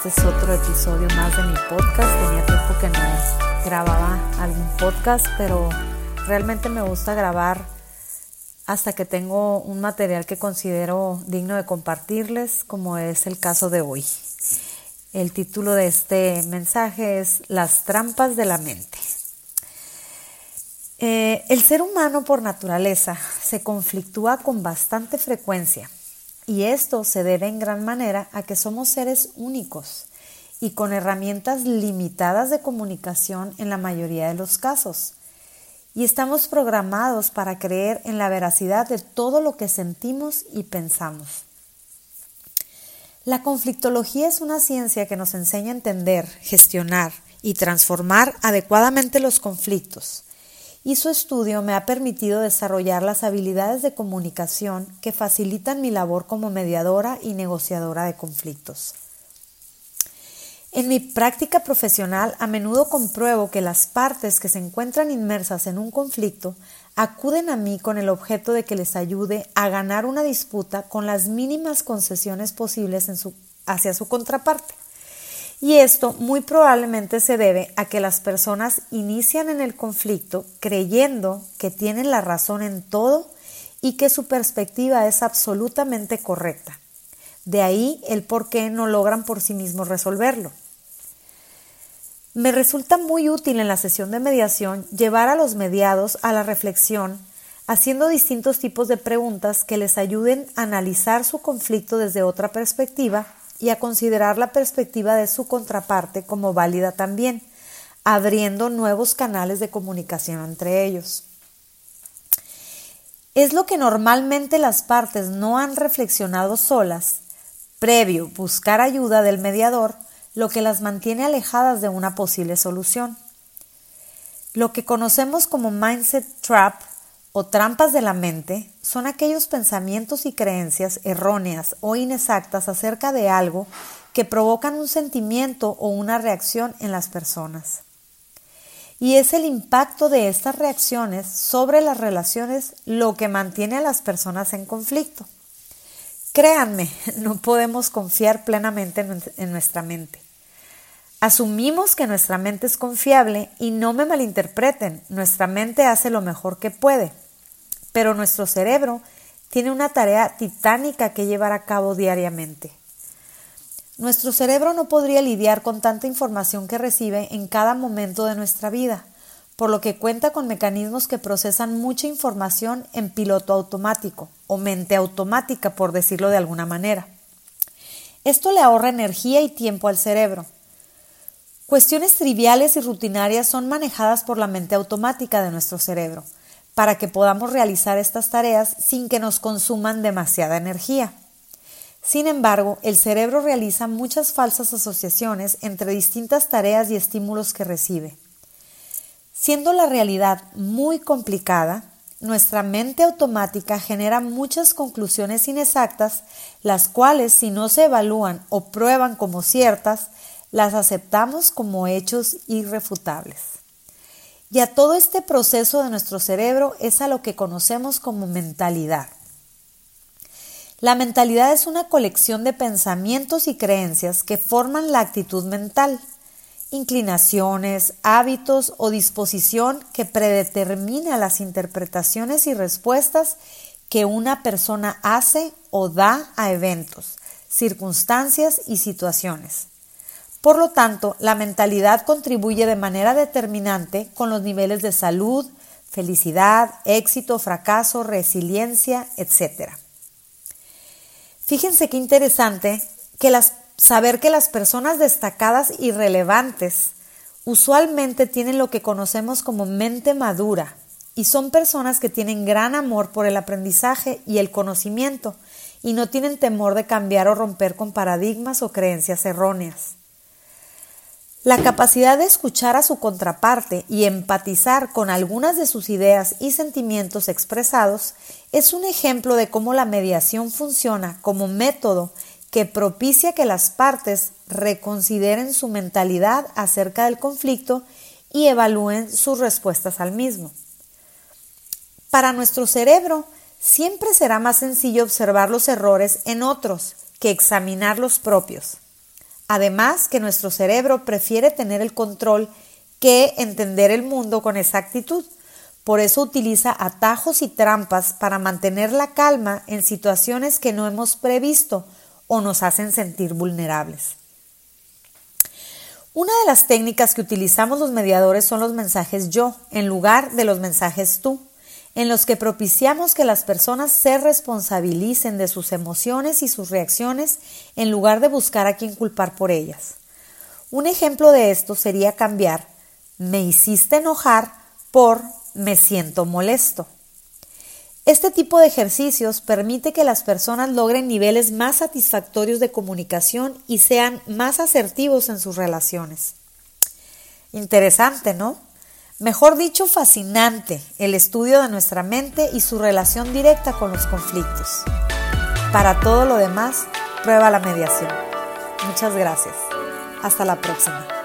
Este es otro episodio más de mi podcast. Tenía tiempo que no grababa algún podcast, pero realmente me gusta grabar hasta que tengo un material que considero digno de compartirles, como es el caso de hoy. El título de este mensaje es Las trampas de la mente. Eh, el ser humano por naturaleza se conflictúa con bastante frecuencia y esto se debe en gran manera a que somos seres únicos y con herramientas limitadas de comunicación en la mayoría de los casos. Y estamos programados para creer en la veracidad de todo lo que sentimos y pensamos. La conflictología es una ciencia que nos enseña a entender, gestionar y transformar adecuadamente los conflictos y su estudio me ha permitido desarrollar las habilidades de comunicación que facilitan mi labor como mediadora y negociadora de conflictos. En mi práctica profesional a menudo compruebo que las partes que se encuentran inmersas en un conflicto acuden a mí con el objeto de que les ayude a ganar una disputa con las mínimas concesiones posibles hacia su contraparte. Y esto muy probablemente se debe a que las personas inician en el conflicto creyendo que tienen la razón en todo y que su perspectiva es absolutamente correcta. De ahí el por qué no logran por sí mismos resolverlo. Me resulta muy útil en la sesión de mediación llevar a los mediados a la reflexión haciendo distintos tipos de preguntas que les ayuden a analizar su conflicto desde otra perspectiva y a considerar la perspectiva de su contraparte como válida también, abriendo nuevos canales de comunicación entre ellos. Es lo que normalmente las partes no han reflexionado solas, previo buscar ayuda del mediador, lo que las mantiene alejadas de una posible solución. Lo que conocemos como mindset trap o trampas de la mente son aquellos pensamientos y creencias erróneas o inexactas acerca de algo que provocan un sentimiento o una reacción en las personas. Y es el impacto de estas reacciones sobre las relaciones lo que mantiene a las personas en conflicto. Créanme, no podemos confiar plenamente en nuestra mente. Asumimos que nuestra mente es confiable y no me malinterpreten, nuestra mente hace lo mejor que puede, pero nuestro cerebro tiene una tarea titánica que llevar a cabo diariamente. Nuestro cerebro no podría lidiar con tanta información que recibe en cada momento de nuestra vida, por lo que cuenta con mecanismos que procesan mucha información en piloto automático o mente automática, por decirlo de alguna manera. Esto le ahorra energía y tiempo al cerebro Cuestiones triviales y rutinarias son manejadas por la mente automática de nuestro cerebro, para que podamos realizar estas tareas sin que nos consuman demasiada energía. Sin embargo, el cerebro realiza muchas falsas asociaciones entre distintas tareas y estímulos que recibe. Siendo la realidad muy complicada, nuestra mente automática genera muchas conclusiones inexactas, las cuales si no se evalúan o prueban como ciertas, las aceptamos como hechos irrefutables. Y a todo este proceso de nuestro cerebro es a lo que conocemos como mentalidad. La mentalidad es una colección de pensamientos y creencias que forman la actitud mental, inclinaciones, hábitos o disposición que predetermina las interpretaciones y respuestas que una persona hace o da a eventos, circunstancias y situaciones. Por lo tanto, la mentalidad contribuye de manera determinante con los niveles de salud, felicidad, éxito, fracaso, resiliencia, etc. Fíjense qué interesante que saber que las personas destacadas y relevantes usualmente tienen lo que conocemos como mente madura y son personas que tienen gran amor por el aprendizaje y el conocimiento y no tienen temor de cambiar o romper con paradigmas o creencias erróneas. La capacidad de escuchar a su contraparte y empatizar con algunas de sus ideas y sentimientos expresados es un ejemplo de cómo la mediación funciona como método que propicia que las partes reconsideren su mentalidad acerca del conflicto y evalúen sus respuestas al mismo. Para nuestro cerebro, siempre será más sencillo observar los errores en otros que examinar los propios. Además que nuestro cerebro prefiere tener el control que entender el mundo con exactitud. Por eso utiliza atajos y trampas para mantener la calma en situaciones que no hemos previsto o nos hacen sentir vulnerables. Una de las técnicas que utilizamos los mediadores son los mensajes yo en lugar de los mensajes tú, en los que propiciamos que las personas se responsabilicen de sus emociones y sus reacciones en lugar de buscar a quien culpar por ellas. Un ejemplo de esto sería cambiar me hiciste enojar por me siento molesto. Este tipo de ejercicios permite que las personas logren niveles más satisfactorios de comunicación y sean más asertivos en sus relaciones. Interesante, ¿no? Mejor dicho, fascinante el estudio de nuestra mente y su relación directa con los conflictos. Para todo lo demás, prueba la mediación. Muchas gracias. Hasta la próxima.